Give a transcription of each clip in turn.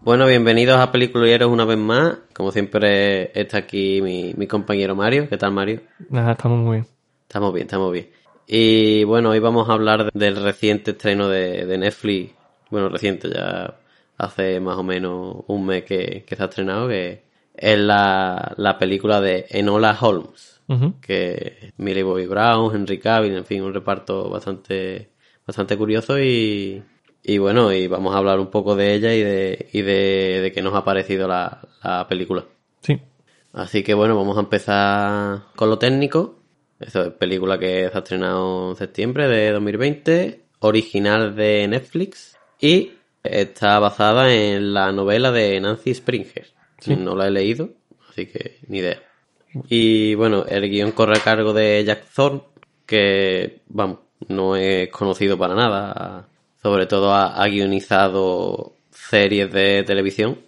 Bueno, bienvenidos a Peliculeros una vez más. Como siempre está aquí mi, mi compañero Mario. ¿Qué tal, Mario? Nada, estamos muy bien. Estamos bien, estamos bien. Y bueno, hoy vamos a hablar del reciente estreno de, de Netflix. Bueno, reciente, ya hace más o menos un mes que, que se ha estrenado, que es la, la película de Enola Holmes. Ujú. Que Millie Bobby Brown, Henry Cavill, en fin, un reparto bastante, bastante curioso y, y bueno, y vamos a hablar un poco de ella y de, y de, de qué nos ha parecido la, la película. Sí. Así que bueno, vamos a empezar con lo técnico. Esto es película que se ha estrenado en septiembre de 2020, original de Netflix y está basada en la novela de Nancy Springer. No la he leído, así que ni idea. Y bueno, el guion corre a cargo de Jack Thorne, que vamos, no es conocido para nada. Sobre todo ha, ha guionizado series de televisión.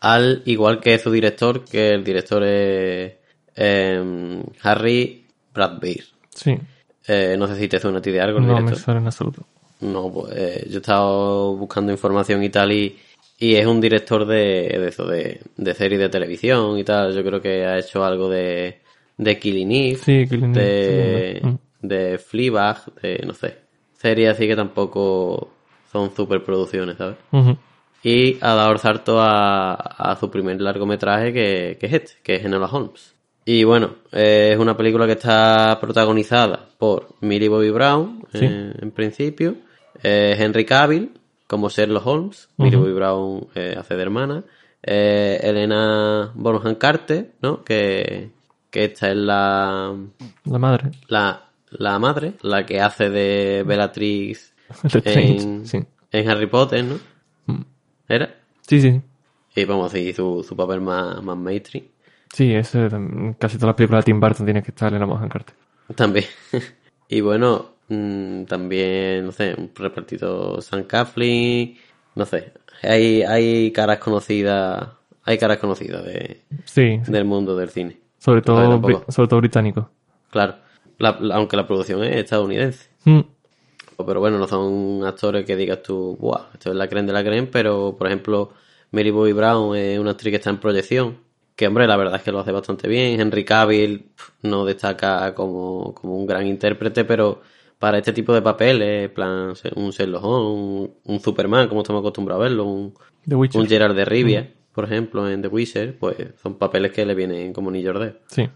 Al igual que su director, que el director es em, Harry Bradbeer. Sí. Eh, no sé si te suena a ti de algo el No me director. suena en absoluto. No, pues eh, yo he estado buscando información y tal y, y es un director de, de eso, de, de series de televisión y tal. Yo creo que ha hecho algo de, de Killing Eve, Sí, Killing Eve, de, sí, mm. de Fleabag, de no sé. Series así que tampoco son superproducciones, ¿sabes? Ujú. Y ha dado el salto a, a su primer largometraje que, que es este, que es Enola Holmes. Y bueno, eh, es una película que está protagonizada por Millie Bobby Brown, Sí. eh, en principio, eh, Henry Cavill, como Sherlock Holmes, Millie Bobby Brown hace de hermana, Elena Bonham Carter, ¿no? Que, que esta es la, La madre. la, la madre, la que hace de Bellatrix sí. en Harry Potter, ¿no? Mm. ¿Era? Sí, sí. Y vamos a decir su, su papel más, más mainstream. Sí, ese, en casi todas las películas de Tim Burton tiene que estar en la Mohan Carter. También. y bueno, mm, también, no sé, un repartido Sam Coughlin, no sé. Hay, hay caras conocidas, hay caras conocidas de, Sí, sí. del mundo del cine. sobre, todo, sobre todo británico. Claro. La- la- aunque la producción es estadounidense. Mm. Pero bueno, no son actores que digas tú, ¡buah! Esto es la creen de la creen, pero por ejemplo, Mary Bobby Brown es una actriz que está en proyección. Que hombre, la verdad es que lo hace bastante bien. Henry Cavill no destaca como, como un gran intérprete, pero para este tipo de papeles, plan un Sherlock Holmes, un, un Superman, como estamos acostumbrados a verlo, un, un Gerard de Rivia, por ejemplo, en The Wizard, pues son papeles que le vienen como ni Jordeo. Sí.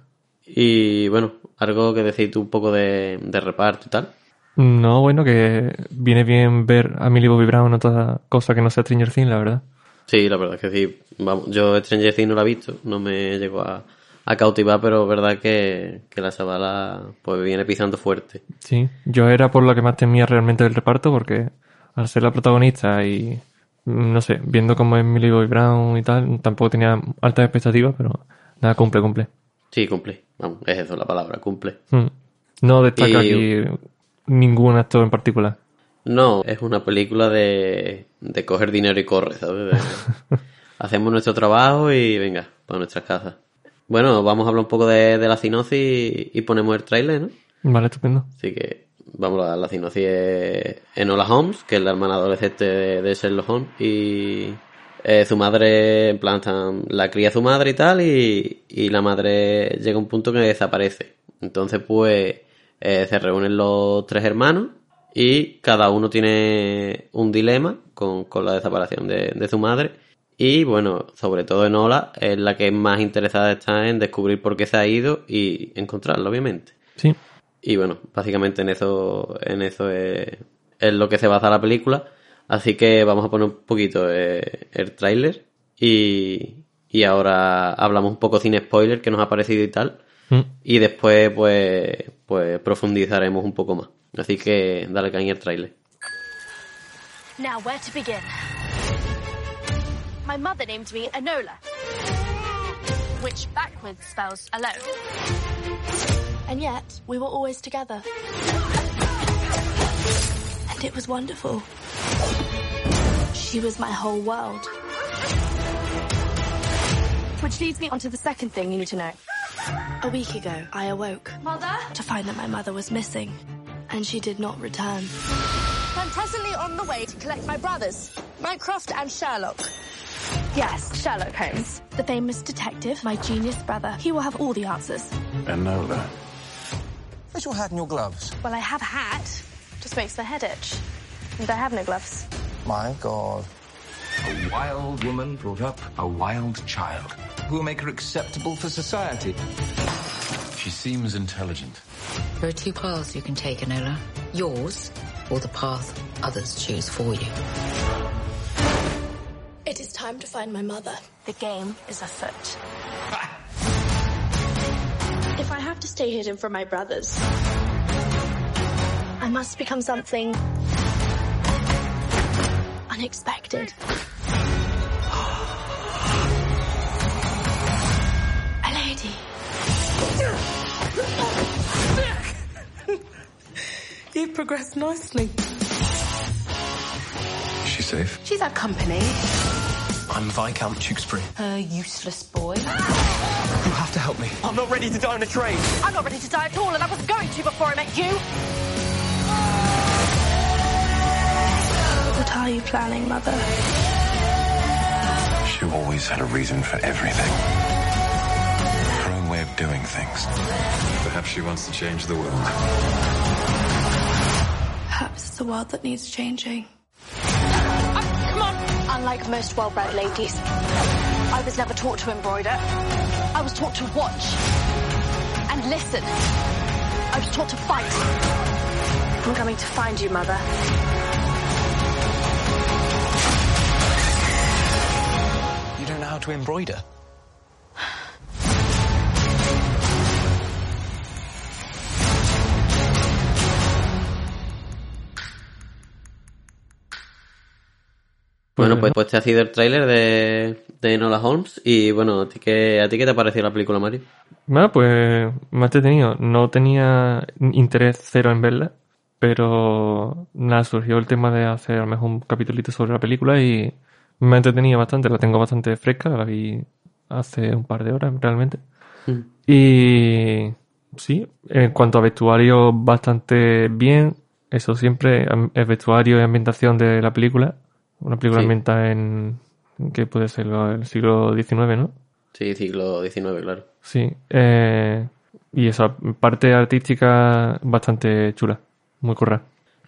Y bueno, algo que decís tú un poco de, de reparto y tal. No, bueno, que viene bien ver a Millie Bobby Brown en otra cosa que no sea Stranger Things, la verdad. Sí, la verdad es que sí. Vamos, yo Stranger Things no la he visto, no me llegó a, a cautivar, pero es verdad que, que la chavala pues viene pisando fuerte. Sí. Yo era por lo que más temía realmente del reparto, porque al ser la protagonista y, mm, no sé, viendo cómo es Millie Bobby Brown y tal, tampoco tenía altas expectativas, pero nada, cumple, cumple. Sí, cumple. Vamos, es eso la palabra, cumple. Mm. No destaca Y- aquí ningún actor en particular. No, es una película de, de coger dinero y corre, ¿sabes? Hacemos nuestro trabajo y venga, para nuestras casas. Bueno, vamos a hablar un poco de, de la sinopsis y, y ponemos el tráiler, ¿no? Vale, estupendo. Así que vamos a la sinopsis es Enola Holmes, que es la hermana adolescente de, de Sherlock Holmes, y eh, su madre, en plan, están- la cría su madre y tal, y, y la madre llega a un punto que desaparece. Entonces, pues, eh, se reúnen los tres hermanos y cada uno tiene un dilema con, con la desaparición de, de su madre. Y bueno, sobre todo Enola es la que más interesada está en descubrir por qué se ha ido y encontrarla, obviamente. Sí. Y bueno, básicamente en eso, en eso es, es lo que se basa la película. Así que vamos a poner un poquito eh, el tráiler y, y ahora hablamos un poco sin spoiler que nos ha parecido y tal. Mm. Y después pues, pues profundizaremos un poco más. Así que dale caña al tráiler. Now, where to begin? My mother named me Enola, which backwards spells alone. And yet, we were always together. And it was wonderful. She was my whole world. Which leads me on to the second thing you need to know. A week ago, I awoke. Mother? To find that my mother was missing. And she did not return. I'm presently on the way to collect my brothers, Mycroft and Sherlock. Yes, Sherlock Holmes. The famous detective, my genius brother. He will have all the answers. Enola. Where's your hat and your gloves? Well, I have a hat. Just makes my head itch. And I have no gloves. My God. A wild woman brought up a wild child. Who will make her acceptable for society? She seems intelligent. There are two paths you can take, Enola. Yours, or the path others choose for you. It is time to find my mother. The game is afoot. if I have to stay hidden from my brothers, I must become something unexpected. Progressed nicely. Is she safe? She's had company. I'm Viscount Tewkesbury. A useless boy. You have to help me. I'm not ready to die on a train. I'm not ready to die at all, and I wasn't going to before I met you. What are you planning, Mother? She always had a reason for everything. Her own way of doing things. Perhaps she wants to change the world. Perhaps it's the world that needs changing. come on! Unlike most well-bred ladies, I was never taught to embroider. I was taught to watch and listen. I was taught to fight. I'm coming to find you, Mother. You don't know how to embroider? Bueno, pues, pues te ha sido el tráiler de, de Enola Holmes y bueno, ¿a ti, qué, ¿a ti qué te ha parecido la película, Mario? Bueno, pues me ha entretenido. No tenía interés cero en verla, pero nada, surgió el tema de hacer a lo mejor un capitulito sobre la película y me ha entretenido bastante. La tengo bastante fresca, la vi hace un par de horas realmente. Mm. Y sí, en cuanto a vestuario, bastante bien. Eso siempre, el vestuario y ambientación de la película. Una película Sí. ambientada en, ¿qué puede ser? El siglo XIX, ¿no? Sí, siglo XIX, claro. Sí. eh, y esa parte artística bastante chula. Muy curra.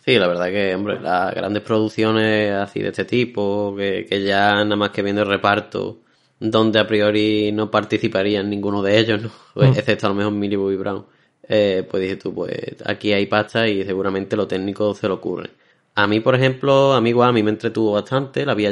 Sí, la verdad que, hombre, las grandes producciones así de este tipo, que, que ya nada más que viendo el reparto, donde a priori no participarían ninguno de ellos, ¿no? Pues, Mm. excepto a lo mejor Millie Bobby Brown, eh, pues dices tú, pues aquí hay pasta y seguramente lo técnico se lo ocurre. A mí, por ejemplo, a mí igual, a mí me entretuvo bastante, la vi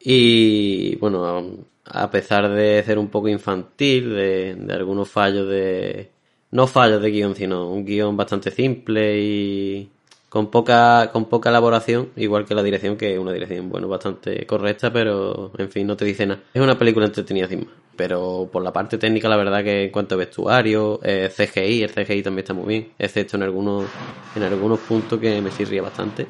y bueno, a pesar de ser un poco infantil, de, de algunos fallos de... No fallos de guion, sino un guion bastante simple y con poca con poca elaboración, igual que la dirección, que es una dirección, bueno, bastante correcta, pero en fin, no te dice nada. Es una película entretenida sin más. Pero por la parte técnica, la verdad que en cuanto a vestuario, eh, CGI, el CGI también está muy bien, excepto en algunos en algunos puntos que me sirría bastante.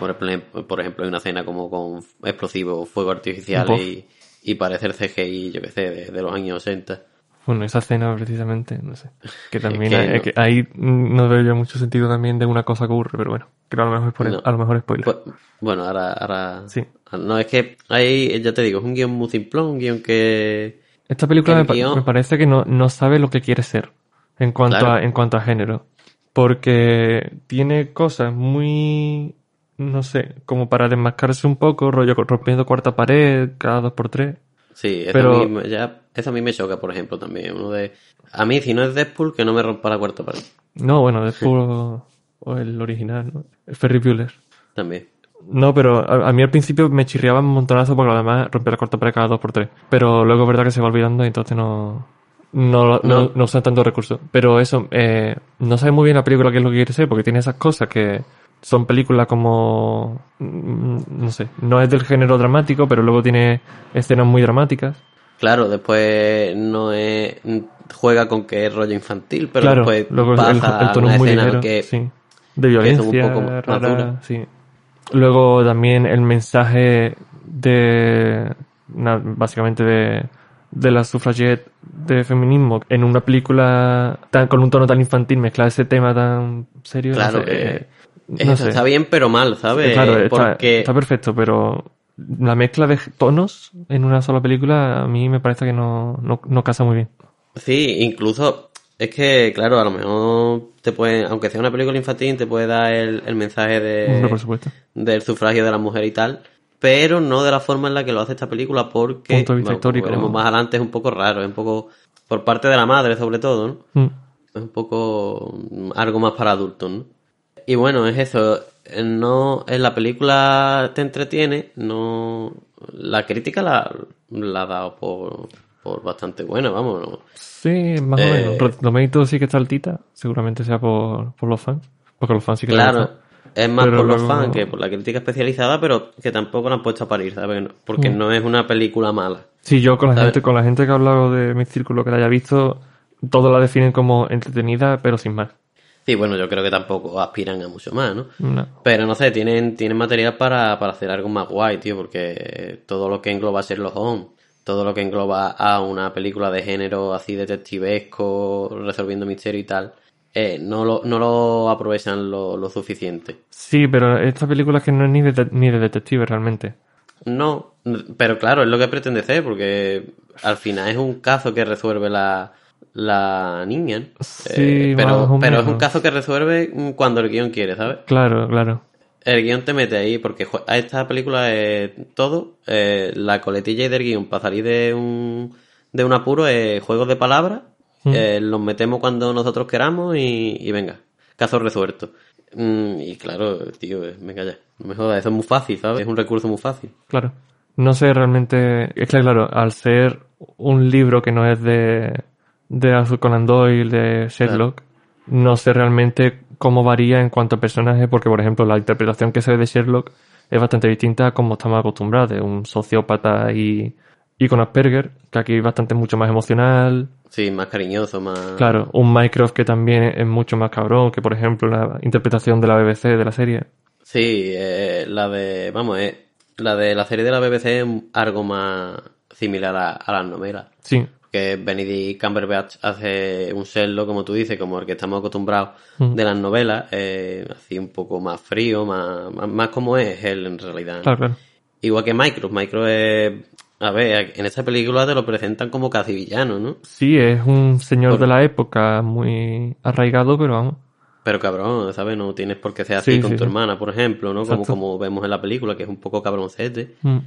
Por ejemplo, por ejemplo, hay una escena como con explosivos, fuego artificial y, y parece el CGI, yo qué sé, de, de los años 80. Bueno, esa escena precisamente, no sé. Que también que hay- no. que ahí no veo yo mucho sentido también de una cosa que ocurre, pero bueno, creo a lo mejor es por No. a lo mejor es spoiler. Pues, bueno, ahora, ahora... Sí. No, es que hay, ya te digo, es un guion muy simplón, un guion que... Esta película el me, guión- me parece que no, no sabe lo que quiere ser en cuanto Claro. a en cuanto a género, porque tiene cosas muy no sé, como para desmascararse un poco, rollo rompiendo cuarta pared cada dos por tres. Sí, eso, Pero- me- ya, eso a mí me choca, por ejemplo, también. Uno de... A mí, si no es Deadpool, que no me rompa la cuarta pared. No, bueno, Deadpool o, o el original, ¿no? El Ferry Bueller. También. No, pero a, a mí al principio me chirriaba un montonazo porque además rompía la corta pared cada dos por tres. Pero luego es verdad que se va olvidando y entonces no, no, no, No. no usan tanto recursos. Pero eso, eh, no sabe muy bien la película qué es lo que quiere ser porque tiene esas cosas que son películas como, mm, no sé, no es del género dramático, pero luego tiene escenas muy dramáticas. Claro, después no es... Juega con que es rollo infantil, pero claro, después luego pasa el tono una es muy escena ligero, que... sí, de son un violencia poco más rara, duras. sí. Luego también el mensaje de, básicamente de, de la suffragette de feminismo en una película tan, con un tono tan infantil mezclar ese tema tan serio. no Claro, sé, que- eh, Eso sé. está bien, pero mal, ¿sabes? Claro, está, Porque... está perfecto, pero la mezcla de tonos en una sola película a mí me parece que no, no, no casa muy bien. Sí, incluso es que, claro, a lo mejor te puede, aunque sea una película infantil, te puede dar el, el mensaje de, por supuesto. del sufragio de la mujer y tal, pero no de la forma en la que lo hace esta película, porque, Punto de vista bueno, como histórico. veremos más adelante, es un poco raro, es un poco, por parte de la madre sobre todo, ¿no? Mm. Es un poco mm, algo más para adultos, ¿no? Y bueno, es eso. Eh, No, en la película te entretiene, no. La crítica la, la ha dado por, por bastante buena, vamos. ¿no? Sí, más o Eh, menos. Rotten Tomatoes sí que está altita, seguramente sea por, por los fans, porque los fans sí que Claro, es más Pero por los fans que por la crítica especializada, pero que tampoco la han puesto a parir, ¿sabes? Porque Mm. no es una película mala. Sí, yo con la ¿sabes? gente, con la gente que ha hablado de mi círculo que la haya visto, todos la definen como entretenida, pero sin más. Sí, bueno, yo creo que tampoco aspiran a mucho más, ¿no? No. Pero no sé, tienen, tienen material para, para hacer algo más guay, tío, porque todo lo que engloba a Sherlock Holmes, todo lo que engloba a una película de género así detectivesco, resolviendo misterio y tal, eh, no, lo, no lo aprovechan lo, lo suficiente. Sí, pero esta película es que no es ni de, ni de detective realmente. No, pero claro, es lo que pretende ser, porque al final es un caso que resuelve la, la niña. Eh, pero, pero es un caso que resuelve cuando el guion quiere, ¿sabes? Claro, claro. El guion te mete ahí, porque a esta película es todo, eh, la coletilla y del guion para salir de un, de un apuro es juegos de palabras, Mm. eh, los metemos cuando nosotros queramos y, y venga, caso resuelto. Mm, y claro, tío, eh, venga ya, no me jodas, eso es muy fácil, ¿sabes? Es un recurso muy fácil. Claro. No sé realmente. Es que, claro, al ser un libro que no es de, de Arthur Conan Doyle, de Sherlock, no sé realmente cómo varía en cuanto a personaje, porque, por ejemplo, la interpretación que se ve de Sherlock es bastante distinta a como estamos acostumbrados, de un sociópata y, y con Asperger, que aquí es bastante mucho más emocional. Sí, más cariñoso, más... Claro, un Mycroft que también es mucho más cabrón que, por ejemplo, la interpretación de la BBC de la serie. Sí, eh, la de, vamos, eh, la de la serie de la BBC es algo más similar a, a las novelas. Sí. Que Benedict Cumberbatch hace un Sherlock, como tú dices, como el que estamos acostumbrados Mm. de las novelas, eh, así un poco más frío, más, más, más como es él en realidad. ¿no? Claro, claro. Igual que Micro, Micro es, a ver, en esta película te lo presentan como casi villano, ¿no? Sí, es un señor Por- de la época muy arraigado, pero vamos. Pero cabrón, ¿sabes? No tienes por qué ser así Sí, con sí, tu sí. hermana, por ejemplo, ¿no? Como, como vemos en la película, que es un poco cabroncete. Mm.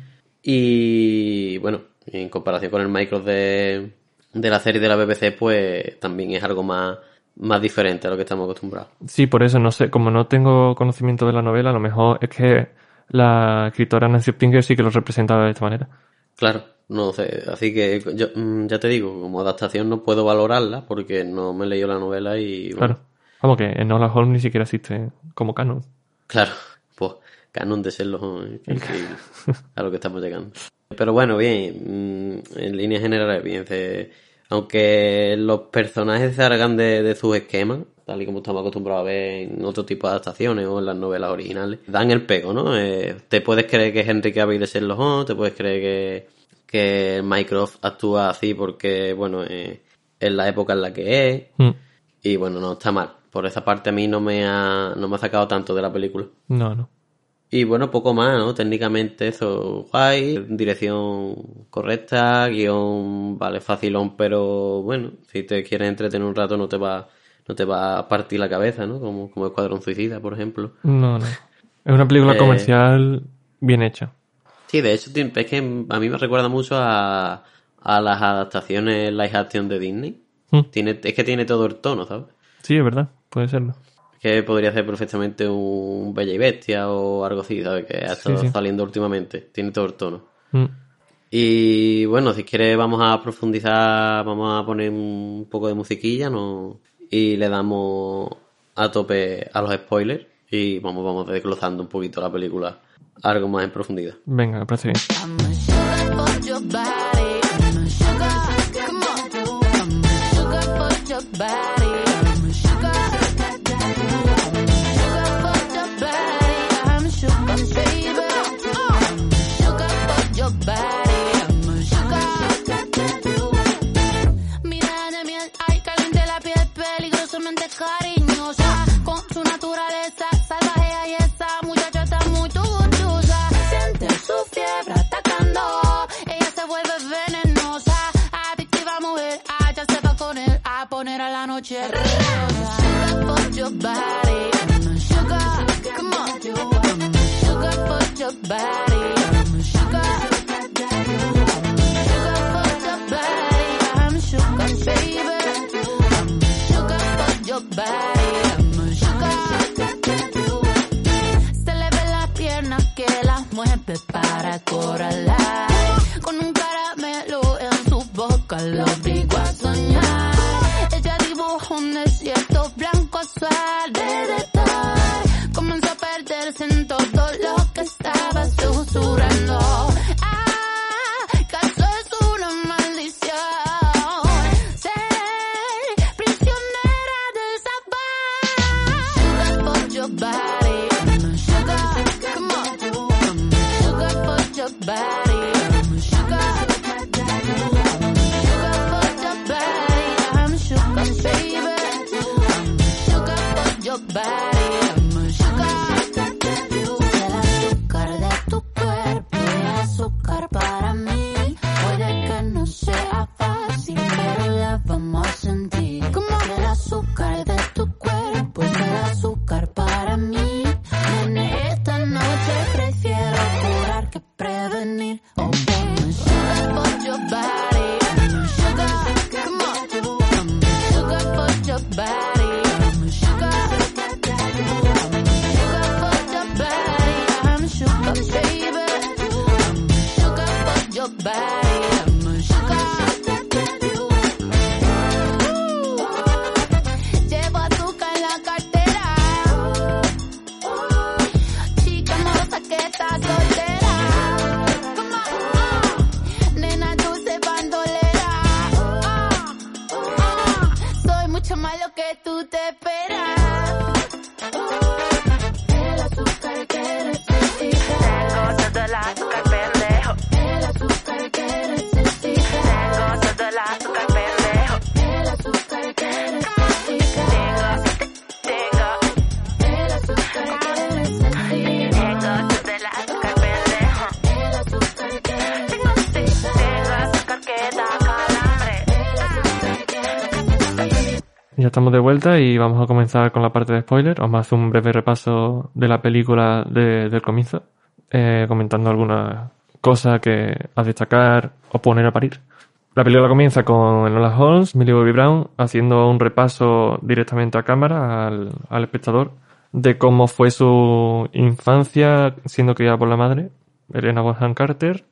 Y bueno, en comparación con el Micro de, de la serie de la BBC, pues también es algo más, más diferente a lo que estamos acostumbrados. Sí, por eso no sé, como no tengo conocimiento de la novela, a lo mejor es que la escritora Nancy Pinger sí que lo representaba de esta manera. Claro, no sé, así que yo mm, ya te digo, como adaptación no puedo valorarla porque no me he leído la novela y bueno, Claro. Vamos que en Nola Holmes ni siquiera existe como canon. Claro, canon de qué increíble a lo que estamos llegando. Pero bueno, bien, mm, en líneas generales, bien. se- aunque los personajes se hagan de, de sus esquemas, tal y como estamos acostumbrados a ver en otro tipo de adaptaciones o en las novelas originales, dan el pego, ¿no? Eh, te puedes creer que es Henry Cavill de Sherlock Holmes, te puedes creer que, que Mycroft actúa así porque, bueno, eh, es la época en la que es, Mm. y bueno, no está mal. Por esa parte a mí no me ha, no me ha sacado tanto de la película. No, no. Y bueno, poco más, ¿no? Técnicamente eso, guay, dirección correcta, guion, vale, facilón, pero bueno, si te quieres entretener un rato no te va, no te va a partir la cabeza, ¿no? Como, como Escuadrón Suicida, por ejemplo. No, no. Es una película Eh, comercial bien hecha. Sí, de hecho, es que a mí me recuerda mucho a, a las adaptaciones live action de Disney. Mm. Tiene, es que tiene todo el tono, ¿sabes? Sí, es verdad, puede serlo. Que podría ser perfectamente un Bella y Bestia o algo así, ¿sabes? Que ha estado sí. saliendo últimamente. Tiene todo el tono. Mm. Y bueno, si quieres vamos a profundizar, vamos a poner un poco de musiquilla ¿no? y le damos a tope a los spoilers y vamos, vamos desglosando un poquito la película algo más en profundidad. Venga, me parece bien. Noche. Sugar for your body, sugar. Come on, sugar for your body. Sugar. Sugar for your body, I'm sugar baby. Sugar for your body. I'm sugar. Se le ve la pierna que la mueve para corralar. Con un caramelo en su boca lo obligo a soñar. Soy mucho más lo que tú te esperas. Estamos de vuelta y vamos a comenzar con la parte de spoiler. Vamos a hacer un breve repaso de la película de- del comienzo, eh, comentando algunas cosas que a destacar o poner a parir. La película comienza con Enola Holmes, Millie Bobby Brown, haciendo un repaso directamente a cámara al, al espectador de cómo fue su infancia siendo criada por la madre, Elena Bonham Carter,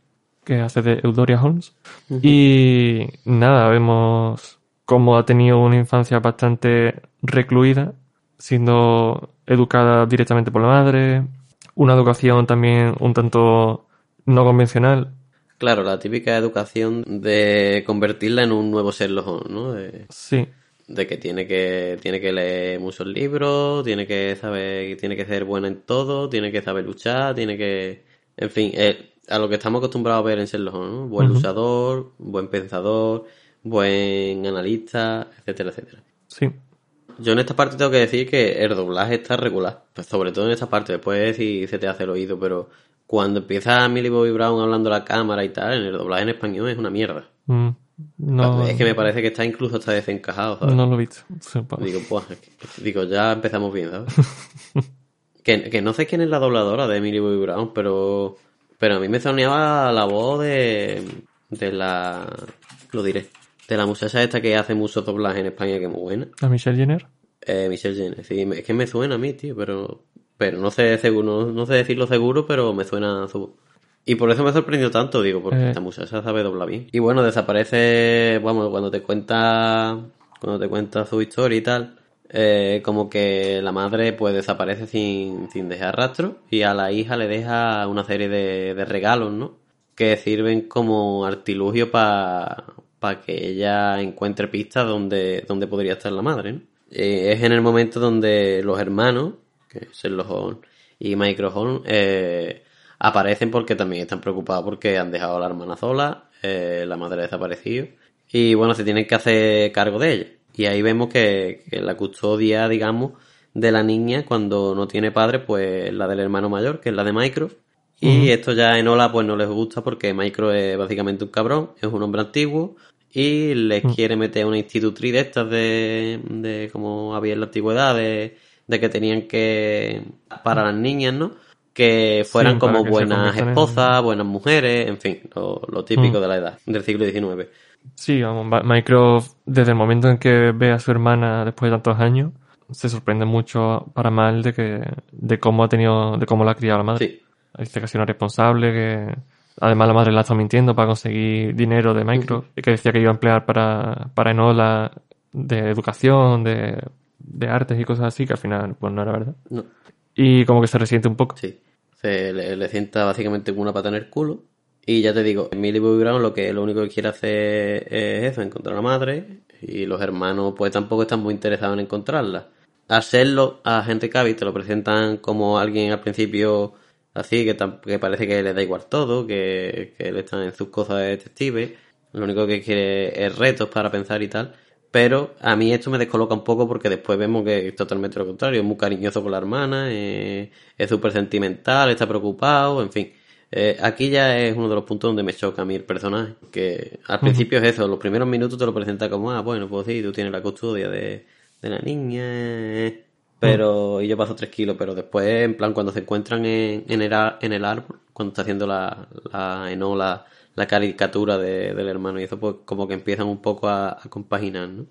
que hace de Eudoria Holmes. Y nada, vemos cómo ha tenido una infancia bastante recluida, siendo educada directamente por la madre, una educación también un tanto no convencional. Claro, la típica educación de convertirla en un nuevo Sherlock Holmes, ¿no? De, Sí, de que tiene que tiene que leer muchos libros, tiene que saber, tiene que ser buena en todo, tiene que saber luchar, tiene que, en fin, eh, a lo que estamos acostumbrados a ver en Sherlock Holmes, ¿no? Buen Ujú. luchador, buen pensador, buen analista, etcétera, etcétera. sí. Yo en esta parte tengo que decir que el doblaje está regular. Pues sobre todo en esta parte, después si se te hace el oído, pero cuando empieza Millie Bobby Brown hablando a la cámara y tal, en el doblaje en español es una mierda. Mm, no, Es que me parece que está incluso hasta desencajado, ¿sabes? no lo he visto. Sepa. Digo, pues, digo, ya empezamos bien, ¿sabes? que, que no sé quién es la dobladora de Millie Bobby Brown, pero Pero a mí me soñaba la voz de, de la... Lo diré. De la muchacha esta que hace mucho doblaje en España, que es muy buena. ¿A Michelle Jenner? Eh, Michelle Jenner, sí, es que me suena a mí, tío, pero, pero no sé seguro, no, no sé decirlo seguro, pero me suena su voz. Y por eso me sorprendió tanto, digo, porque Eh. esta muchacha sabe doblar bien. Y bueno, desaparece, vamos, cuando te cuenta, cuando te cuenta su historia y tal, eh, como que la madre pues desaparece sin, sin dejar rastro y a la hija le deja una serie de, de regalos, ¿no? Que sirven como artilugio para que ella encuentre pistas donde, donde podría estar la madre, ¿no? Eh, es en el momento donde los hermanos, que Sherlock y Micro Holmes, eh, aparecen porque también están preocupados porque han dejado a la hermana sola, eh, la madre ha desaparecido, y bueno, se tienen que hacer cargo de ella. Y ahí vemos que, que la custodia, digamos, de la niña cuando no tiene padre, pues la del hermano mayor, que es la de Micro. Y esto ya en Ola pues no les gusta porque Micro es básicamente un cabrón, es un hombre antiguo y les Mm. quiere meter una institutriz de estas de, de como había en la antigüedad, de, de que tenían que, para las niñas, ¿no? Que fueran Sí, como que buenas en- esposas, buenas mujeres, en fin, lo, lo típico Mm. de la edad, del siglo XIX. Sí, vamos, Mycroft, desde el momento en que ve a su hermana después de tantos años, se sorprende mucho para mal de que, de cómo ha tenido, de cómo la ha criado la madre. Sí. Dice que ha sido una responsable, que además la madre la está mintiendo para conseguir dinero de Mycroft, y que decía que iba a emplear para, para Enola de educación, de, de artes y cosas así, que al final, pues no era verdad. No. Y como que se resiente un poco. Sí. Se le, le sienta básicamente una pata en el culo. Y ya te digo, Millie Bobby Brown lo que lo único que quiere hacer es eso, encontrar a la madre. Y los hermanos pues tampoco están muy interesados en encontrarla. Hacerlo a Henry Cavill te lo presentan como alguien al principio así, que, que parece que le da igual todo, que, que él está en sus cosas de detective. Lo único que quiere es retos para pensar y tal. Pero a mí esto me descoloca un poco porque después vemos que es totalmente lo contrario. Es muy cariñoso con la hermana, eh, es súper sentimental, está preocupado, en fin. Eh, aquí ya es uno de los puntos donde me choca a mí el personaje. Que al principio es eso, los primeros minutos te lo presenta como, ah, bueno, pues sí, tú tienes la custodia de, de la niña. eh, Pero, y yo paso tres kilos, pero después, en plan, cuando se encuentran en, en, el, en el árbol, cuando está haciendo la, la, Enola, la caricatura de- del hermano y eso, pues como que empiezan un poco a, a compaginar, ¿no?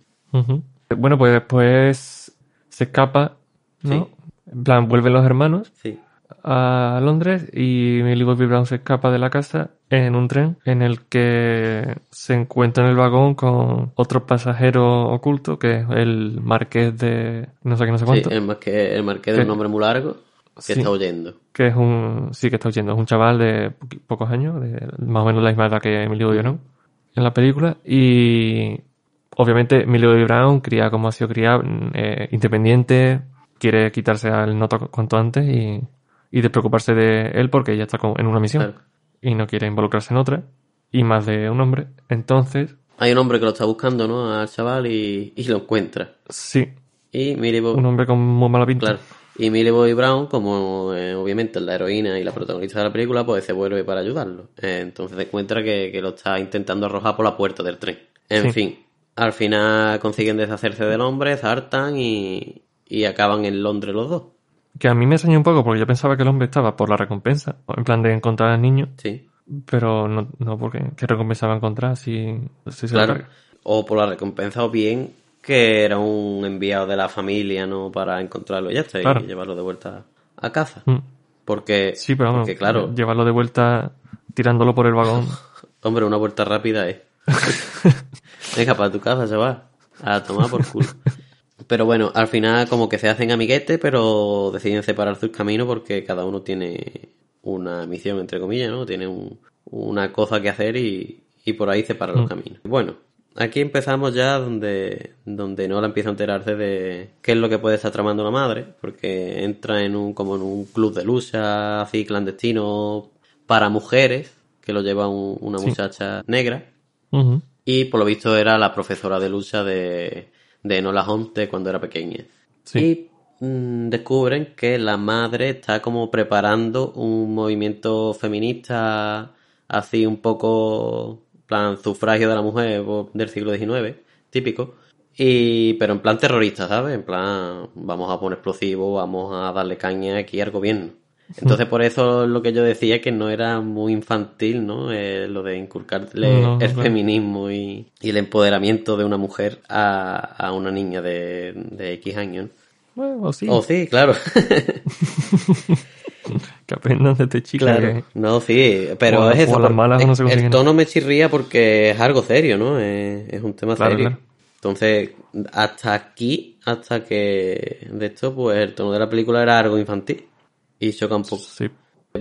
Bueno, pues después se escapa, ¿no? En plan, vuelven los hermanos Sí. A Londres y Millie Bobby Brown se escapa de la casa en un tren en el que se encuentra en el vagón con otro pasajero oculto que es el marqués de no sé qué no sé Sí, cuánto. el marqués, el marqués de ¿Qué? un nombre muy largo que Sí. está oyendo. que es un sí que está oyendo, es un chaval de poqui- pocos años, de más o menos la misma edad que Emilio Bobby Brown en la película y obviamente Emilio Bobby Brown cría como ha sido criado, eh, independiente, quiere quitarse al noto cuanto antes y, y despreocuparse de él porque ya está en una misión Claro. y no quiere involucrarse en otra y más de un hombre, entonces Hay un hombre que lo está buscando, ¿no? Al chaval y, y lo encuentra. sí, Y Millie Bobby, un hombre con muy mala pinta. claro. Y Millie Bobby Brown, como eh, obviamente es la heroína y la protagonista de la película, pues se vuelve para ayudarlo. Eh, entonces se encuentra que, que lo está intentando arrojar por la puerta del tren. En Sí. fin, al final consiguen deshacerse del hombre, se hartan y, y acaban en Londres los dos. Que a mí me enseñó un poco porque yo pensaba que el hombre estaba por la recompensa, en plan de encontrar al niño. Sí, Pero no, no porque qué recompensa va a encontrar si, si se claro. O por la recompensa o bien que era un enviado de la familia, ¿no? Para encontrarlo y ya está, Claro. y llevarlo de vuelta a casa. Mm. Porque, Sí, pero vamos, porque claro, llevarlo de vuelta tirándolo por el vagón. Hombre, una vuelta rápida es. Venga, para tu casa, chaval. A tomar por culo. Pero bueno, al final como que se hacen amiguetes, pero deciden separar sus caminos porque cada uno tiene una misión, entre comillas, ¿no? Tiene un- una cosa que hacer y, y por ahí separan los Mm. caminos. Bueno, aquí empezamos ya donde, donde Nola empieza a enterarse de qué es lo que puede estar tramando la madre, porque entra en un, como en un club de lucha así clandestino para mujeres, que lo lleva un- una Sí. muchacha negra, y por lo visto era la profesora de lucha de, de Enola Holmes de cuando era pequeña. Sí. Y mm, descubren que la madre está como preparando un movimiento feminista así un poco plan sufragio de la mujer del siglo XIX, típico. Y, pero en plan terrorista, ¿sabes? En plan, vamos a poner explosivos, vamos a darle caña aquí al gobierno. Entonces, por eso lo que yo decía que no era muy infantil, ¿no? Eh, lo de inculcarle No, el claro. feminismo y, y el empoderamiento de una mujer a, a una niña de, de X años. Bueno, o sí. Oh, sí, claro. Que aprendan de este chico. Claro, que- no, sí, pero o es eso. o las malas no se el tono me chirría porque es algo serio, ¿no? Es, es un tema Claro, serio. claro. Entonces, hasta aquí, hasta que de esto, pues el tono de la película era algo infantil. Y choca un poco. Sí.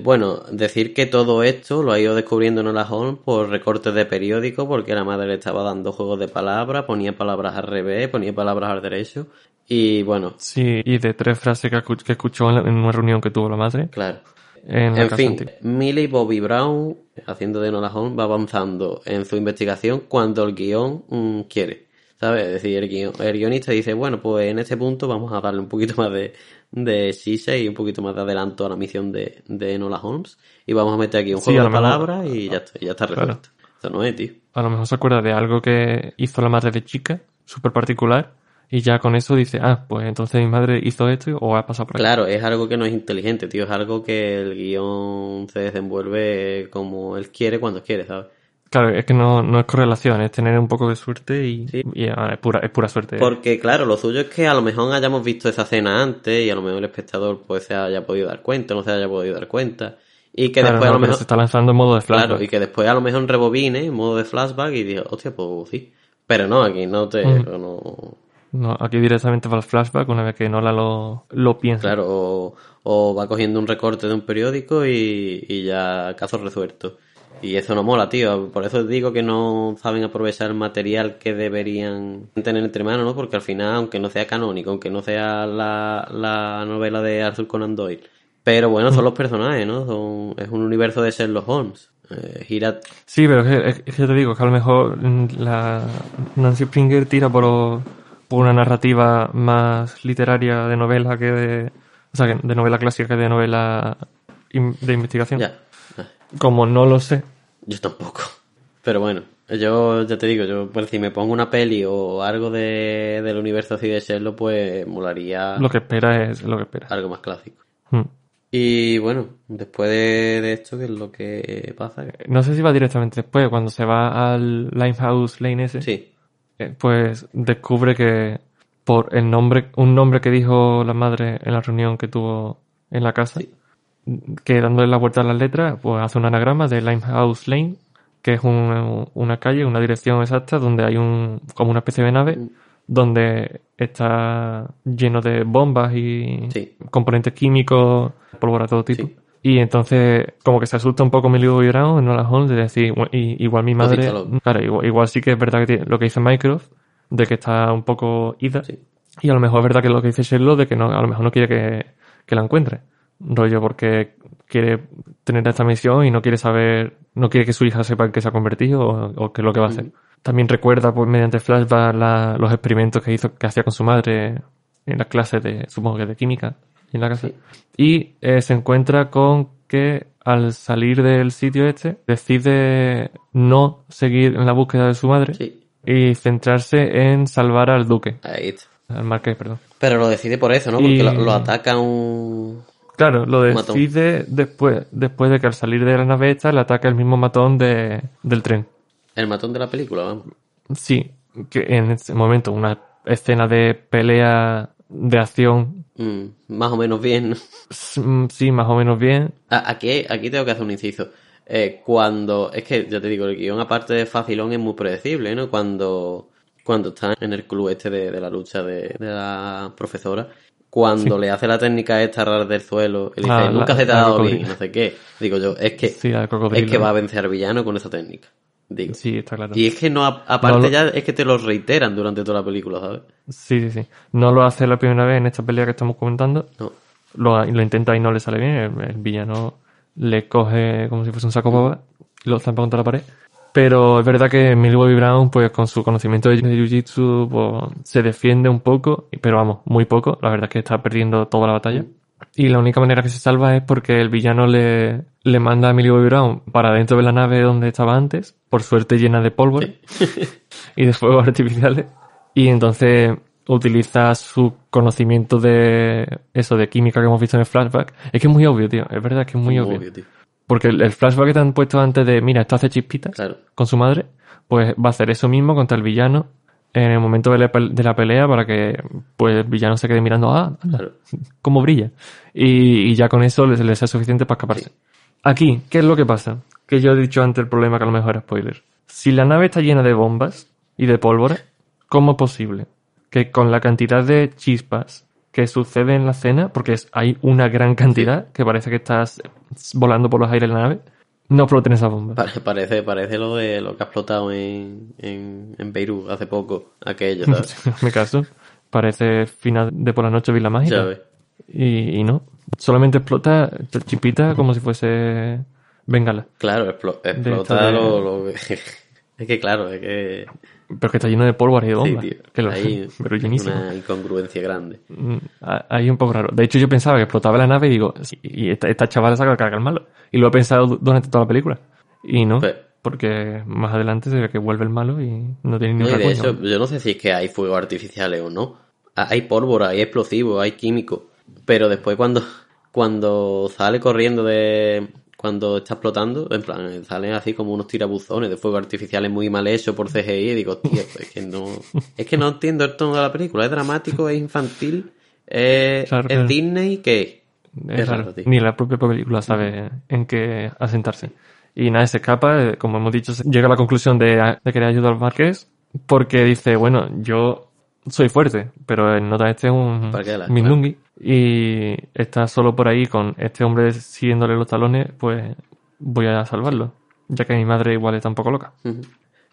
Bueno, decir que todo esto lo ha ido descubriendo Nola Holmes por recortes de periódico, porque la madre le estaba dando juegos de palabras, ponía palabras al revés, ponía palabras al derecho. Y bueno, Sí, y de tres frases que, escu- que escuchó en, una reunión que tuvo la madre. claro. En, fin, antigua. Millie Bobby Brown, haciendo de Nola Holmes, va avanzando en su investigación cuando el guion mm, quiere. ¿Sabes? Es decir, el, guion- el guionista dice, bueno, pues en este punto vamos a darle un poquito más de, de sisa y un poquito más de adelanto a la misión de, de Nola Holmes. Y vamos a meter aquí un juego de palabras y ya está, ya está Claro. resuelto. Eso no es, tío. A lo mejor se acuerda de algo que hizo la madre de chica, súper particular, y ya con eso dice, ah, pues entonces mi madre hizo esto o ha pasado por aquí. Claro, es algo que no es inteligente, tío. Es algo que el guion se desenvuelve como él quiere cuando quiere, ¿sabes? Claro, es que no, no es correlación, es tener un poco de suerte y, y, ah, es, pura, es pura suerte. Porque, claro, lo suyo es que a lo mejor hayamos visto esa escena antes y a lo mejor el espectador pues se haya podido dar cuenta, no se haya podido dar cuenta. Y que Claro, después no, a lo mejor. se está lanzando en modo de flashback. Claro, y que después a lo mejor rebobine en modo de flashback y diga, hostia, pues sí. Pero no, aquí no te. Mm. no- No, aquí directamente va el flashback una vez que Nola lo, lo piensa. Claro, o, o va cogiendo un recorte de un periódico y, y ya caso resuelto. Y eso no mola, tío. Por eso digo que no saben aprovechar el material que deberían tener entre manos, ¿no? Porque al final, aunque no sea canónico, aunque no sea la, la novela de Arthur Conan Doyle, pero bueno, son los personajes, ¿no? Son, es un universo de Sherlock Holmes. Eh, gira... Sí, pero es que, es que ya te digo que a lo mejor mm, la Nancy Springer tira por, por una narrativa más literaria de novela que de... O sea, de novela clásica que de novela in- de investigación. Ya. Como no lo sé. Yo tampoco. Pero bueno, yo ya te digo, yo pues si me pongo una peli o algo de, del universo así de Sherlock, pues molaría Lo que espera es lo que espera. algo más clásico. Mm. Y bueno, después de, de esto, ¿qué es lo que pasa? No sé si va directamente después, cuando se va al Limehouse Lane ese. Sí. eh, Pues descubre que por el nombre, un nombre que dijo la madre en la reunión que tuvo en la casa, que dándole la vuelta a las letras, pues hace un anagrama de Limehouse Lane, que es un- una calle, una dirección exacta donde hay un, como una especie de nave, donde está lleno de bombas y componentes químicos, pólvora de todo tipo. Y entonces, como que se asusta un poco Millie Bobby Brown en Nola Holmes de decir, "Bueno, y- igual mi madre, claro, igual, igual sí que es verdad que tiene lo que dice Mycroft, de que está un poco ida. Y a lo mejor es verdad que lo que dice Sherlock, de que no, a lo mejor no quiere que, que la encuentre. Rollo porque quiere tener esta misión y no quiere saber, no quiere que su hija sepa en qué se ha convertido o, o qué es lo que va a hacer. También recuerda, pues, mediante flashback la- los experimentos que hizo, que hacía con su madre en las clases de, supongo que de química, en la casa. Y eh, se encuentra con que al salir del sitio este, decide no seguir en la búsqueda de su madre y centrarse en salvar al duque. Ahí está. Al marqués, perdón. Pero lo decide por eso, ¿no? Porque Y- lo, lo ataca un... Claro, lo decide después, después de que al salir de la nave esta le ataca el mismo matón de, del tren. El matón de la película, vamos. Sí, que en ese momento una escena de pelea de acción, Mm, más o menos bien. mm, sí, más o menos bien. Aquí, aquí tengo que hacer un inciso. Eh, cuando, es que ya te digo, el guion aparte de facilón es muy predecible, ¿no? Cuando, cuando está en el club este de, de la lucha de, de la profesora, cuando Sí. le hace la técnica esta rara del suelo, él dice, Ah, la- nunca se te ha dado bien, no sé qué. Digo yo, es que, Sí, es que va a vencer al villano con esa técnica. Digo. Sí, está claro. Y es que no, aparte No ya es que te lo reiteran durante toda la película, ¿sabes? Sí, sí, sí. No lo hace la primera vez en esta pelea que estamos comentando. No. Lo, lo intenta y no le sale bien. El, el villano le coge como si fuese un saco y lo zampa contra la pared. Pero es verdad que Millie Bobby Brown, pues con su conocimiento de Jiu-Jitsu, pues, se defiende un poco, pero vamos, muy poco. La verdad es que está perdiendo toda la batalla. Y la única manera que se salva es porque el villano le, le manda a Millie Bobby Brown para dentro de la nave donde estaba antes, por suerte llena de pólvora y de fuegos artificiales. Y entonces utiliza su conocimiento de eso, de química que hemos visto en el flashback. Es que es muy obvio, tío. Es verdad que es muy, obvio. tío. Porque el, el flashback que te han puesto antes de, mira, esto hace chispitas Claro. con su madre, pues va a hacer eso mismo contra el villano en el momento de la, pel- de la pelea para que pues el villano se quede mirando, ah, anda, Claro. cómo brilla. Y, y ya con eso les, les sea suficiente para escaparse. Aquí, ¿qué es lo que pasa? Que yo he dicho antes el problema que a lo mejor era spoiler. Si la nave está llena de bombas y de pólvora, ¿cómo es posible que con la cantidad de chispas que sucede en la escena, porque es, hay una gran cantidad, que parece que estás volando por los aires de la nave, no exploten esas bombas? Pare- Parece, parece lo de lo que ha explotado en, en, en Beirut hace poco, aquello, mi caso, parece final de por la noche Villa Mágica. Y, y no. Solamente explota chipita como si fuese bengala. Claro, explo- explota de- lo, lo Es que claro, es que... Pero que está lleno de pólvora y de Sí, tío. Que lo- Hay pero llenísimo. una incongruencia grande. Mm, Ahí un poco raro. De hecho, yo pensaba que explotaba la nave y digo, sí, y esta, esta chavala saca carga el malo. Y lo he pensado du- durante toda la película. Y no, Pues- porque más adelante se ve que vuelve el malo y no tiene ni No, de hecho, yo no sé si es que hay fuegos artificiales o no. Hay pólvora, hay explosivos, hay químicos. Pero después cuando, cuando sale corriendo de... Cuando está explotando, en plan, salen así como unos tirabuzones de fuegos artificiales muy mal hechos por CGI y digo, tío, es que no... Es que no entiendo el tono de la película. Es dramático, es infantil, es, Claro, es claro. Disney, ¿qué? Es Es raro. tío. Ni la propia película sabe en qué asentarse. Y nada, se escapa, eh, como hemos dicho, llega a la conclusión de, de querer ayudar al Marqués, porque dice, bueno, yo soy fuerte, pero el nota este es un Parquela, mindungui, y está solo por ahí con este hombre siguiéndole los talones, pues voy a salvarlo, ya que mi madre igual está un poco loca.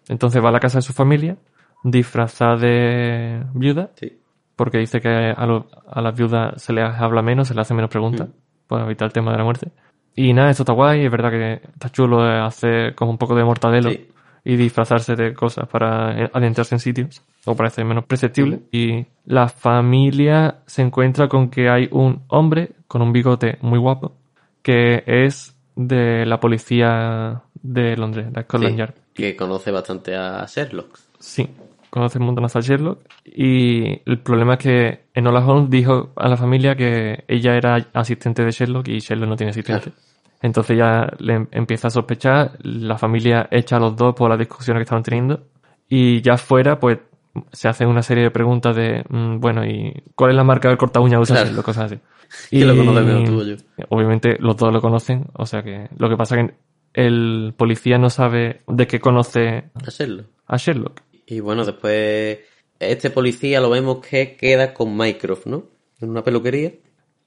Entonces va a la casa de su familia, disfrazada de viuda, Sí. porque dice que a, lo- a las viudas se les habla menos, se les hace menos preguntas, para evitar el tema de la muerte. Y nada, esto está guay, es verdad que está chulo hacer como un poco de mortadelo Sí. y disfrazarse de cosas para adentrarse en sitios, o parece menos perceptible. Y la familia se encuentra con que hay un hombre con un bigote muy guapo, que es de la policía de Londres, la Scotland Sí, Yard. que conoce bastante a Sherlock. Sí, conoce un montón a Sherlock. Y el problema es que Enola Holmes dijo a la familia que ella era asistente de Sherlock y Sherlock no tiene asistente. Entonces ya le em- empieza a sospechar, la familia echa a los dos por las discusiones que estaban teniendo. Y ya fuera, pues se hacen una serie de preguntas de, mm, bueno, ¿y cuál es la marca del corta uña usa Claro. Cosas así. Que lo conoce menos tú o yo. Obviamente los dos lo conocen, o sea que lo que pasa es que el policía no sabe de qué conoce A Sherlock. a Sherlock. Y bueno, después este policía lo vemos que queda con Mycroft, ¿no? En una peluquería.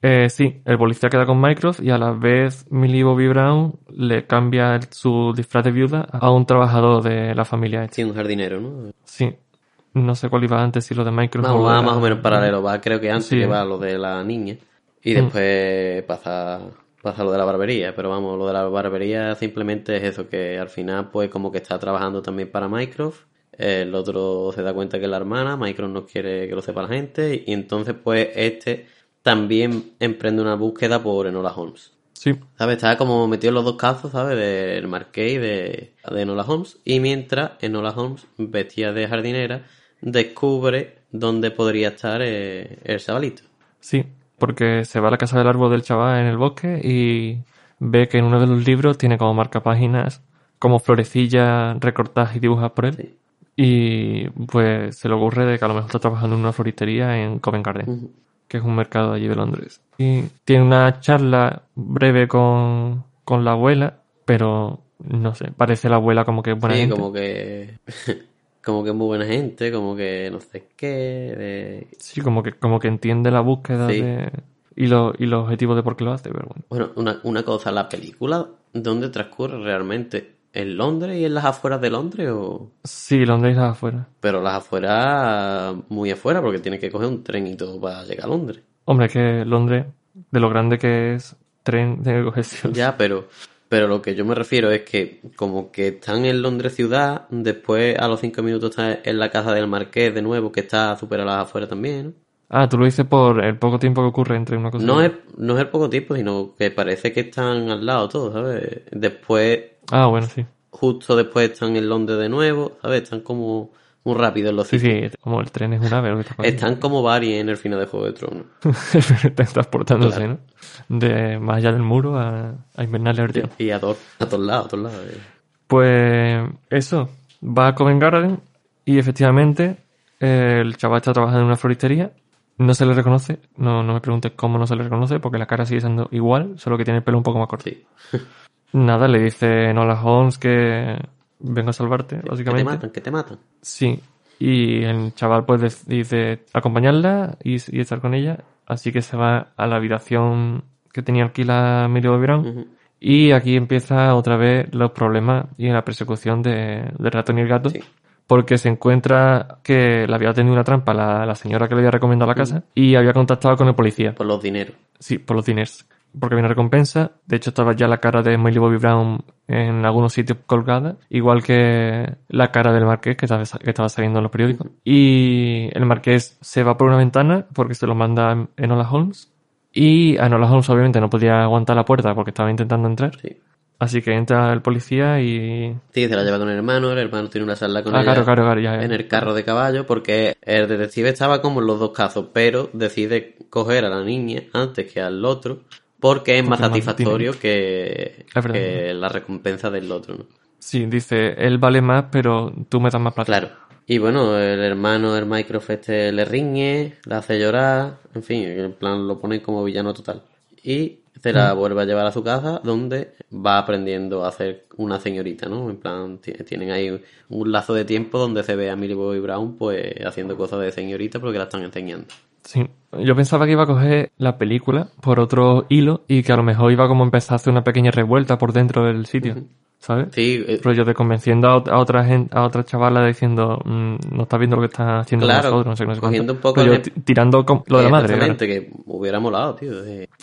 Eh, sí, el policía queda con Mycroft y a la vez Millie Bobby Brown le cambia su disfraz de viuda a un trabajador de la familia. esta. Sí, un jardinero, ¿no? Sí, no sé cuál iba antes, si lo de Mycroft Vamos, o va más o menos paralelo. Va, creo que antes Sí. que va lo de la niña. Y Mm. después pasa, pasa lo de la barbería. Pero vamos, lo de la barbería simplemente es eso, que al final pues como que está trabajando también para Mycroft. El otro se da cuenta que es la hermana, Mycroft no quiere que lo sepa la gente. Y entonces pues este también emprende una búsqueda por Enola Holmes. Sí, ¿Sabes? Estaba como metido en los dos casos, ¿sabes? Del Marqués y de, de Enola Holmes. Y mientras Enola Holmes, vestida de jardinera, descubre dónde podría estar eh, el chavalito. sí, porque se va a la casa del árbol del chaval en el bosque y ve que en uno de los libros tiene como marcapáginas como florecillas recortadas y dibujadas por él. Sí. Y pues se le ocurre de que a lo mejor está trabajando en una floristería en Covent Garden. Que es un mercado allí de Londres. Y tiene una charla breve con, con la abuela, pero no sé, parece la abuela como que es buena sí, gente. como que... como que es muy buena gente, como que no sé qué... de- Sí, como que, como que entiende la búsqueda Sí. de, y, lo- y los objetivos de por qué lo hace, pero bueno. Bueno, una, una cosa, ¿la película dónde transcurre realmente? ¿En Londres y en las afueras de Londres o...? Sí, Londres está afuera. Pero las afueras, muy afuera, porque tienes que coger un tren y todo para llegar a Londres. Hombre, que Londres, de lo grande que es, tren de cohesión. Ya, pero, pero lo que yo me refiero es que como que están en Londres ciudad, después a los cinco minutos están en la casa del marqués de nuevo, que está súper a las afueras también, ¿no? Ah, tú lo dices por el poco tiempo que ocurre entre una cosa y No otra. es, no es el poco tiempo, sino que parece que están al lado todos, ¿sabes? Después, Ah, bueno, sí. justo después están en Londres de nuevo, ¿sabes? Están como muy rápido en los Sí, sí, como el tren es un ave. Están como Barry en el final de Juego de Tronos. Están transportándose, Claro. ¿no? De más allá del muro a, a Invernalia Ortiz. Y a, todos a todos lados, a todos lados. eh. Pues eso, va a Covent Garden y efectivamente eh, el chaval está trabajando en una floristería. No se le reconoce, no, no me preguntes cómo no se le reconoce, porque la cara sigue siendo igual, solo que tiene el pelo un poco más corto. Sí. Nada, le dice Nola Holmes que vengo a salvarte, Que te básicamente. matan, que te matan. Sí, y el chaval pues decide acompañarla y, y estar con ella, así que se va a la habitación que tenía alquila Bobby Brown. Ujú. Y aquí empieza otra vez los problemas y la persecución de, del ratón y el gato. Sí. Porque se encuentra que le había tenido una trampa la, la señora que le había recomendado la casa y había contactado con el policía. Por los dineros. Sí, por los diners. Porque había una recompensa. De hecho, estaba ya la cara de Millie Bobby Brown en algunos sitios colgada. Igual que la cara del marqués que estaba, que estaba saliendo en los periódicos. Y el marqués se va por una ventana porque se lo manda Enola Holmes. Y Enola Holmes obviamente no podía aguantar la puerta porque estaba intentando entrar. Sí. Así que entra el policía y... Sí, se la lleva con el hermano, el hermano tiene una charla con Ah, ella claro, claro, claro, ya, ya. en el carro de caballo, porque el detective estaba como en los dos casos, pero decide coger a la niña antes que al otro, porque es más satisfactorio que, Es verdad. que la recompensa del otro, ¿no? Sí, dice, él vale más, pero tú me das más plata. Claro. Y bueno, el hermano, el Mycroft este le riñe, la hace llorar, en fin, en plan lo pone como villano total. Y se Mm. la vuelve a llevar a su casa donde va aprendiendo a ser una señorita, ¿no? En plan, ti- tienen ahí un lazo de tiempo donde se ve a Millie Bobby Brown pues haciendo cosas de señorita porque la están enseñando. Sí, yo pensaba que iba a coger la película por otro hilo y que a lo mejor iba como a empezar a hacer una pequeña revuelta por dentro del sitio, ¿sabes? Sí, eh, Rollo de convenciendo a, ot- a otra gente, a otra chavala diciendo, mm, no estás viendo lo que está haciendo Claro, nosotros, no sé, no sé cogiendo cuánto. un poco Rollo tirando com- lo de la madre. claro. que hubiera molado, tío.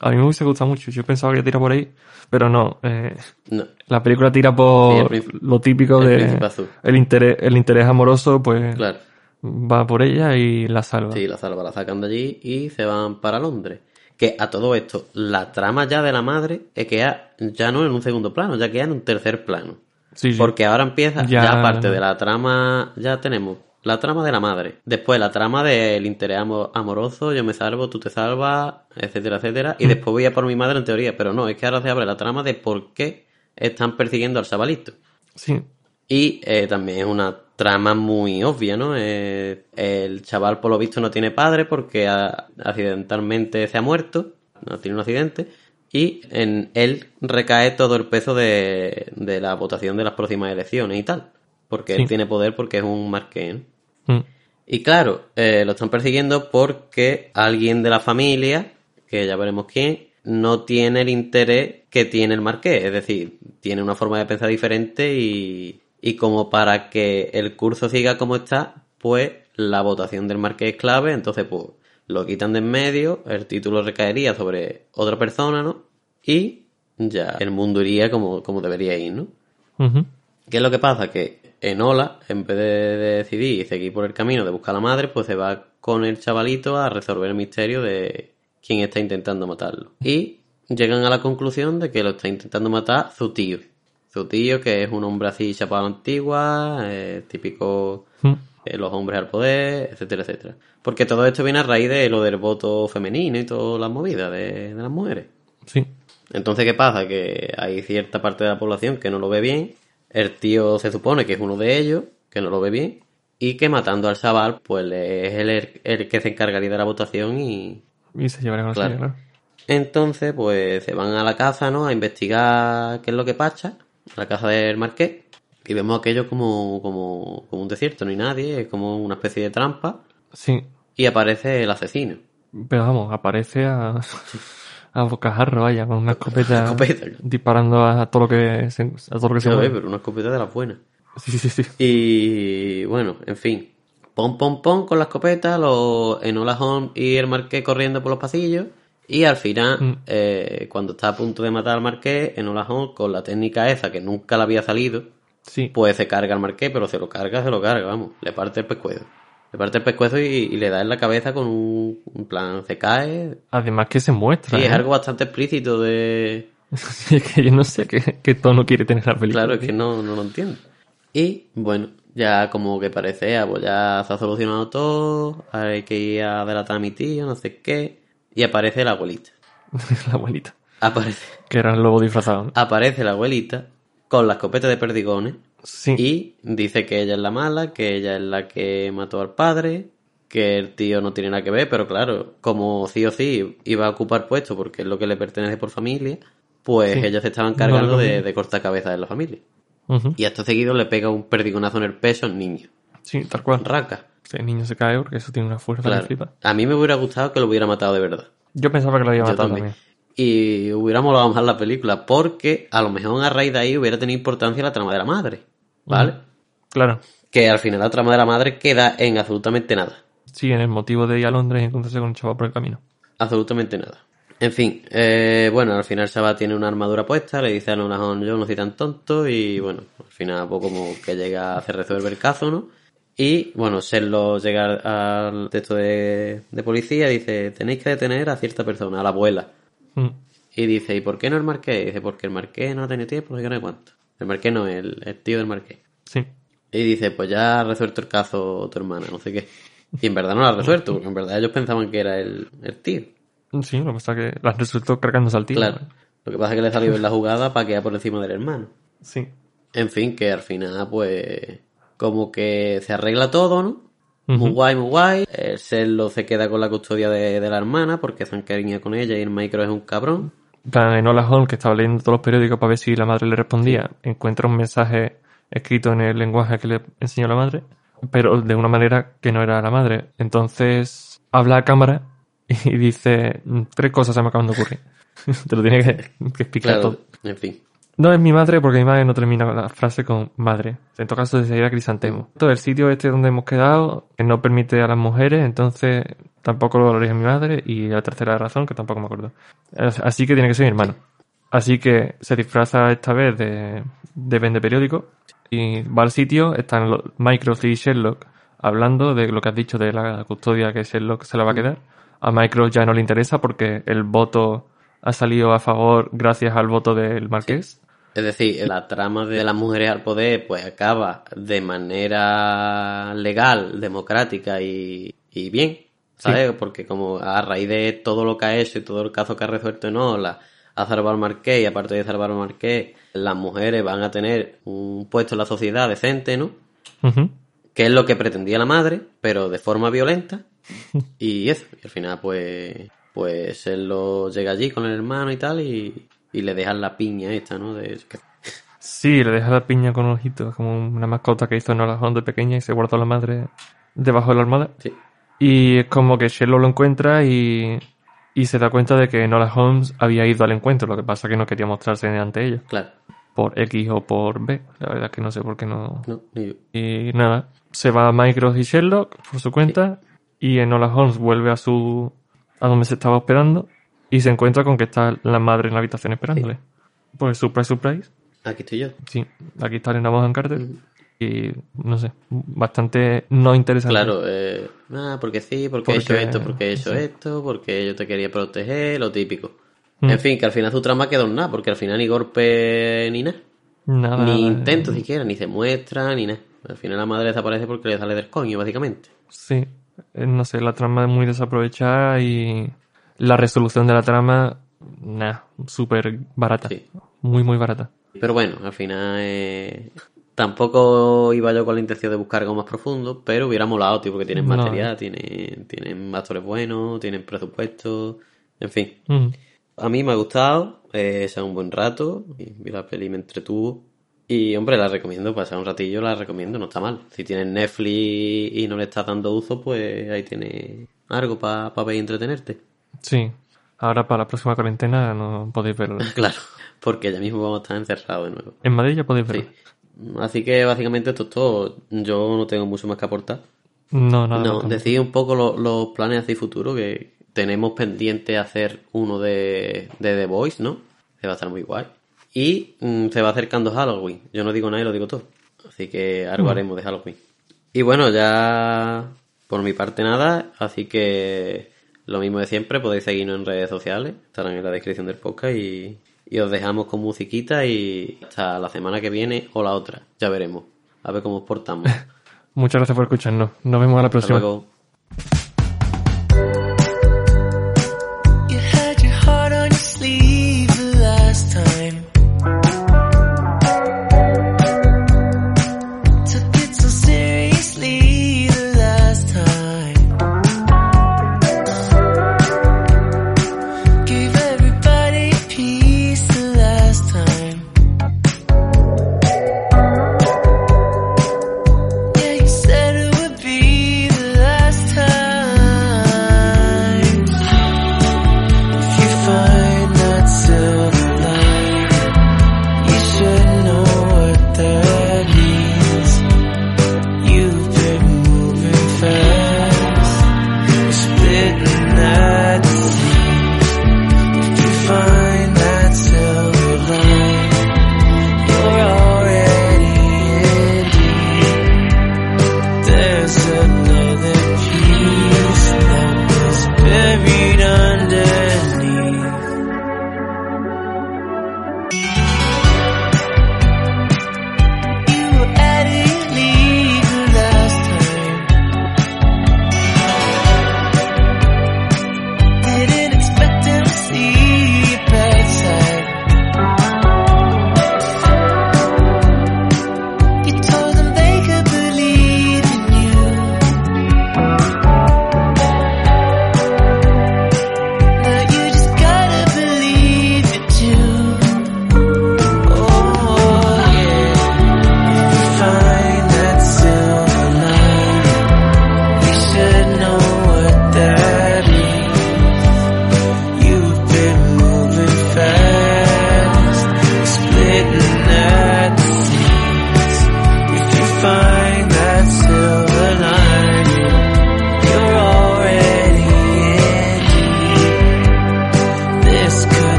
A mí me hubiese gustado mucho, yo pensaba que iba a tirar por ahí, pero no, eh, no. la película tira por Sí, lo típico el de el interés, el interés amoroso, pues Claro. Va por ella y la salva. Sí, la salva, la sacan de allí y se van para Londres. Que a todo esto, la trama ya de la madre es que ya, ya no en un segundo plano, ya queda en un tercer plano. Sí, sí. Porque ahora empieza, Ya- ya, aparte de la trama, ya tenemos la trama de la madre. Después la trama del interés amo- amoroso, yo me salvo, tú te salvas, etcétera, etcétera. Mm. Y después voy a por mi madre en teoría. Pero no, es que ahora se abre la trama de por qué están persiguiendo al chavalito. Sí, Y eh, también es una trama muy obvia, ¿no? Eh, el chaval, por lo visto, no tiene padre porque a- accidentalmente se ha muerto, no tiene un accidente, y en él recae todo el peso de, de la votación de las próximas elecciones y tal. Porque Sí. él tiene poder porque es un marqués, ¿no? Mm. Y claro, eh, lo están persiguiendo porque alguien de la familia, que ya veremos quién, no tiene el interés que tiene el marqués. Es decir, tiene una forma de pensar diferente y, y como para que el curso siga como está, pues la votación del marqués es clave. Entonces, pues lo quitan de en medio, el título recaería sobre otra persona, ¿no? Y ya el mundo iría como, como debería ir, ¿no? Ujú. ¿Qué es lo que pasa? Que Enola, en vez de, de decidir y seguir por el camino de buscar a la madre, pues se va con el chavalito a resolver el misterio de quién está intentando matarlo. Y llegan a la conclusión de que lo está intentando matar su tío. Su tío, que es un hombre así chapado antigua, eh, típico Mm. eh, los hombres al poder, etcétera, etcétera. Porque todo esto viene a raíz de lo del voto femenino y todas las movidas de, de las mujeres. Sí. Entonces, ¿qué pasa? Que hay cierta parte de la población que no lo ve bien. El tío se supone que es uno de ellos, que no lo ve bien. Y que matando al chaval, pues es el, el que se encargaría de la votación y... Y se llevará con la claro. Entonces, pues se van a la casa, ¿no? A investigar qué es lo que pasa. A la casa del marqués. Y vemos aquello como, como, como un desierto, no hay nadie. Es como una especie de trampa. Sí. Y aparece el asesino. Pero vamos, aparece a, a bocajarro, vaya, con una escopeta, Escopeta. disparando a todo lo que se, a todo lo que se mueve. pero una escopeta de las buenas. Sí, sí, sí. Y bueno, en fin. Pom, pom, pom con la escopeta, los Enola Holmes y el marqués corriendo por los pasillos. Y al final, Mm. eh, cuando está a punto de matar al marqués, Enola Holmes, con la técnica esa que nunca le había salido, Sí. pues se carga al marqués, pero se lo carga, se lo carga, vamos. Le parte el pescuezo. Le parte el pescuezo y, y le da en la cabeza con un, un plan, se cae. Además que se muestra. Sí, es ¿eh? algo bastante explícito de... que yo no sé qué, qué tono quiere tener la película. Claro, es que no, no lo entiendo. Y bueno, Ya como que parece, ah, pues ya se ha solucionado todo, hay que ir a delatar a mi tío, no sé qué. Y aparece la abuelita. la abuelita. Aparece. Que era el lobo disfrazado. ¿no? Aparece la abuelita con la escopeta de perdigones Sí. y dice que ella es la mala, que ella es la que mató al padre, que el tío no tiene nada que ver, pero claro, como sí o sí iba a ocupar puesto porque es lo que le pertenece por familia, pues Sí. ellos se estaban cargando de, de cortar cabezas de la familia. Y acto seguido le pega un perdigonazo en el pecho al niño. Sí, tal cual. Raca. El niño se cae porque eso tiene una fuerza Claro. que flipa. A mí me hubiera gustado que lo hubiera matado de verdad. Yo pensaba que lo había Yo matado también. también. Y hubiera molado más la película, porque a lo mejor a raíz de ahí hubiera tenido importancia la trama de la madre. ¿Vale? Claro. Que al final la trama de la madre queda en absolutamente nada. Sí, en el motivo de ir a Londres y encontrarse con un chaval por el camino. Absolutamente nada. En fin, eh, bueno, al final Saba tiene una armadura puesta, le dice a Nola Holmes, yo no soy tan tonto, y bueno, al final pues como que llega a hacer resolver el caso, ¿no? Y bueno, Sherlock llega al texto de, de policía y dice, tenéis que detener a cierta persona, a la abuela. Mm. Y dice, ¿y por qué no el marqués? Y dice, porque el marqués no ha tenido tiempo, qué, no sé cuánto. El marqués no, el, el tío del marqués. Sí. Y dice, pues ya ha resuelto el caso tu hermana, no sé qué. Y en verdad no lo ha resuelto, porque en verdad ellos pensaban que era el, el tío. Sí, lo que pasa es que las resultó cargándose al tío. Claro. Lo que pasa es que le salió en la jugada para quedar por encima del hermano. Sí. En fin, que al final, pues, como que se arregla todo, ¿no? Muy guay, muy guay. El Serlo se queda con la custodia de, de la hermana porque se encariña con ella y el Micro es un cabrón. En Enola Holmes, que estaba leyendo todos los periódicos para ver si la madre le respondía, encuentra un mensaje escrito en el lenguaje que le enseñó la madre, pero de una manera que no era la madre. Entonces habla a cámara y dice, tres cosas se me acaban de ocurrir. Te lo tiene que, que explicar Claro, todo. en fin. No es mi madre porque mi madre no termina la frase con madre. En todo caso, sería crisantemo. Todo el sitio este donde hemos quedado, que no permite a las mujeres, entonces tampoco lo valoría mi madre. Y la tercera razón, que tampoco me acuerdo. As- Así que tiene que ser mi hermano. Así que se disfraza esta vez de, de vende periódico y va al sitio, están los Mycroft y Sherlock hablando de lo que has dicho de la custodia que Sherlock se la va a quedar. A Mycroft ya no le interesa porque el voto ha salido a favor gracias al voto del marqués. Es decir, la trama de las mujeres al poder pues acaba de manera legal, democrática y, y bien, ¿sabes? Porque como a raíz de todo lo que ha hecho y todo el caso que ha resuelto en Ola, salvado al Marqués y aparte de al Marqués, las mujeres van a tener un puesto en la sociedad decente, ¿no? Que es lo que pretendía la madre, pero de forma violenta. Y eso, y al final pues pues él lo llega allí con el hermano y tal y, y le dejan la piña esta, ¿no? De, Sí, le deja la piña con ojitos, como una mascota que hizo Enola Holmes de pequeña y se guardó la madre debajo de la almohada. Sí. Y es como que Sherlock lo encuentra y, y se da cuenta de que Enola Holmes había ido al encuentro, lo que pasa que no quería mostrarse ante ellos. Claro. Por X o por B, la verdad es que no sé por qué no. No, ni yo. Y nada, se va a Mycroft y Sherlock por su cuenta y Enola Holmes vuelve a su a donde se estaba hospedando y se encuentra con que está la madre en la habitación esperándole. Pues surprise, surprise. Aquí estoy yo. Sí, aquí está Elena Bonham Carter y no sé, bastante no interesante. Claro, eh, ah, porque sí, porque, he hecho esto, porque he hecho sí. esto, porque yo te quería proteger, lo típico. Mm. En fin, que al final su trama quedó en nada, porque al final ni golpe ni nada. Nada. Ni intento siquiera, ni se muestra, ni nada. Al final la madre desaparece porque le sale del coño, básicamente. Sí, eh, no sé, la trama es muy desaprovechada y la resolución de la trama, nada, súper barata. Sí. Muy, muy barata. Pero bueno, al final eh, tampoco iba yo con la intención de buscar algo más profundo, pero hubiera molado, tío, porque tienen No. material, tienen, tienen actores buenos, tienen presupuesto, en fin. Mm. A mí me ha gustado, eh, es un buen rato, y vi la peli me entretuvo. Y hombre, la recomiendo, pasar un ratillo la recomiendo, no está mal. Si tienes Netflix y no le estás dando uso, pues ahí tienes algo para ver y entretenerte. Sí, ahora para la próxima cuarentena no podéis verlo. Claro, porque ya mismo vamos a estar encerrados de nuevo. En Madrid ya podéis verlo. Sí. Así que básicamente esto es todo. Yo no tengo mucho más que aportar. No, nada. No, decir un poco lo- los planes hacia el futuro, que tenemos pendiente hacer uno de, de The Voice, ¿no? Que va a estar muy guay. Y mm, se va acercando Halloween. Yo no digo nada y lo digo todo. Así que algo Mm. haremos de Halloween. Y bueno, ya por mi parte nada. Así que lo mismo de siempre, podéis seguirnos en redes sociales. Estarán en la descripción del podcast y, y os dejamos con musiquita y hasta la semana que viene o la otra. Ya veremos. A ver cómo os portamos. Muchas gracias por escucharnos. Nos vemos a la Hasta próxima. luego.